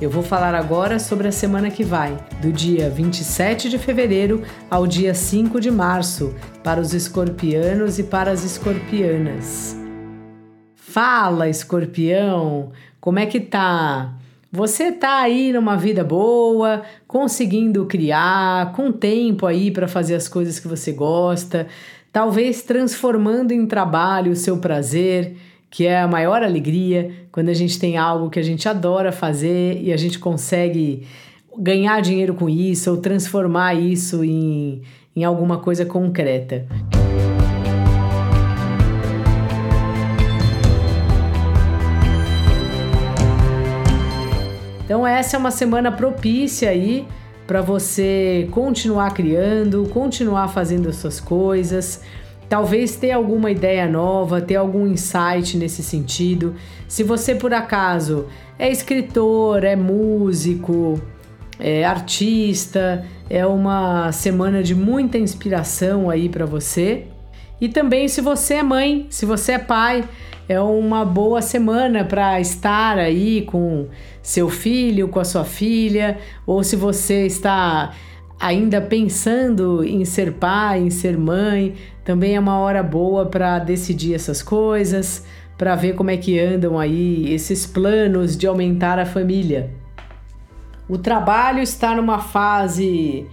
Eu vou falar agora sobre a semana que vai, do dia 27 de fevereiro ao dia 5 de março, para os escorpianos e para as escorpianas. Fala, escorpião! Como é que tá? Você tá aí numa vida boa, conseguindo criar, com tempo aí para fazer as coisas que você gosta, talvez transformando em trabalho o seu prazer que é a maior alegria quando a gente tem algo que a gente adora fazer e a gente consegue ganhar dinheiro com isso ou transformar isso em, em alguma coisa concreta. Então essa é uma semana propícia aí para você continuar criando, continuar fazendo as suas coisas, Talvez ter alguma ideia nova, ter algum insight nesse sentido. Se você por acaso é escritor, é músico, é artista, é uma semana de muita inspiração aí para você. E também se você é mãe, se você é pai, é uma boa semana para estar aí com seu filho, com a sua filha, ou se você está ainda pensando em ser pai, em ser mãe, também é uma hora boa para decidir essas coisas, para ver como é que andam aí esses planos de aumentar a família. O trabalho está numa fase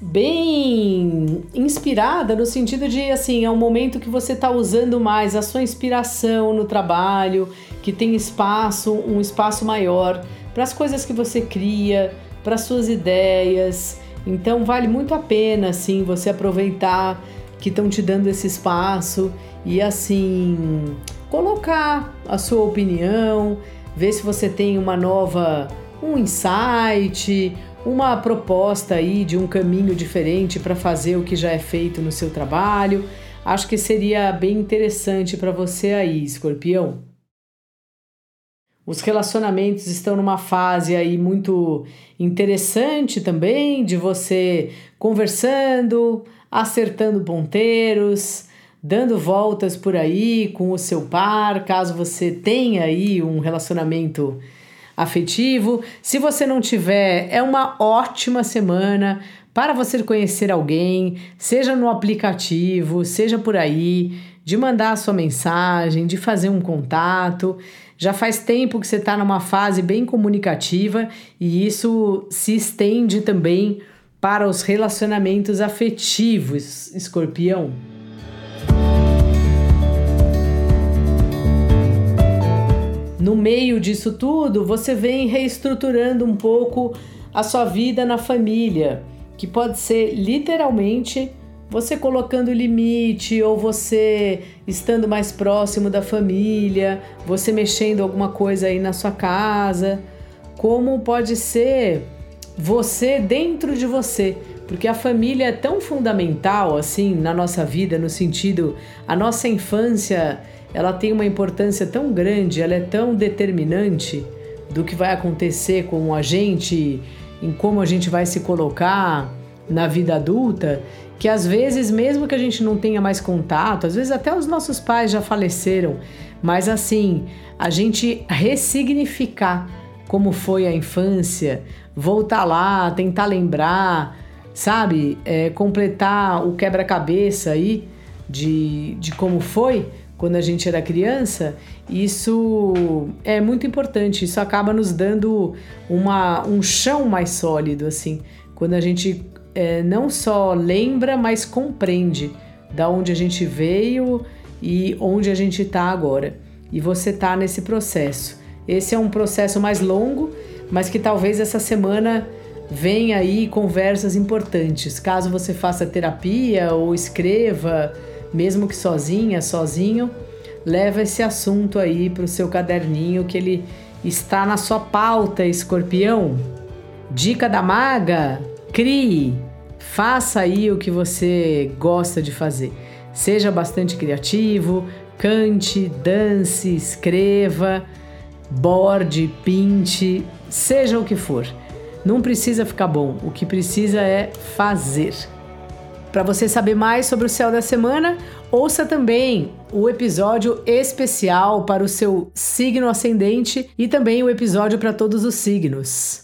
bem inspirada no sentido de assim, é um momento que você está usando mais a sua inspiração no trabalho, que tem espaço, um espaço maior para as coisas que você cria, para suas ideias. Então vale muito a pena assim você aproveitar que estão te dando esse espaço e assim colocar a sua opinião, ver se você tem uma nova um insight, uma proposta aí de um caminho diferente para fazer o que já é feito no seu trabalho. Acho que seria bem interessante para você aí, Escorpião. Os relacionamentos estão numa fase aí muito interessante também, de você conversando, acertando ponteiros, dando voltas por aí com o seu par, caso você tenha aí um relacionamento afetivo. Se você não tiver, é uma ótima semana para você conhecer alguém, seja no aplicativo, seja por aí, de mandar a sua mensagem, de fazer um contato. Já faz tempo que você está numa fase bem comunicativa e isso se estende também para os relacionamentos afetivos, escorpião. No meio disso tudo, você vem reestruturando um pouco a sua vida na família, que pode ser literalmente você colocando limite ou você estando mais próximo da família, você mexendo alguma coisa aí na sua casa, como pode ser você dentro de você, porque a família é tão fundamental assim na nossa vida no sentido a nossa infância, ela tem uma importância tão grande, ela é tão determinante do que vai acontecer com a gente, em como a gente vai se colocar na vida adulta, que às vezes, mesmo que a gente não tenha mais contato, às vezes até os nossos pais já faleceram, mas assim, a gente ressignificar como foi a infância, voltar lá, tentar lembrar, sabe? É, completar o quebra-cabeça aí de, de como foi quando a gente era criança, isso é muito importante. Isso acaba nos dando uma, um chão mais sólido, assim, quando a gente é, não só lembra, mas compreende da onde a gente veio e onde a gente está agora. E você está nesse processo. Esse é um processo mais longo, mas que talvez essa semana venha aí conversas importantes. Caso você faça terapia ou escreva, mesmo que sozinha, sozinho, leva esse assunto aí para o seu caderninho que ele está na sua pauta, escorpião. Dica da maga: crie, faça aí o que você gosta de fazer. Seja bastante criativo, cante, dance, escreva, borde, pinte, seja o que for. Não precisa ficar bom, o que precisa é fazer. Para você saber mais sobre o céu da semana, ouça também o episódio especial para o seu signo ascendente e também o episódio para todos os signos.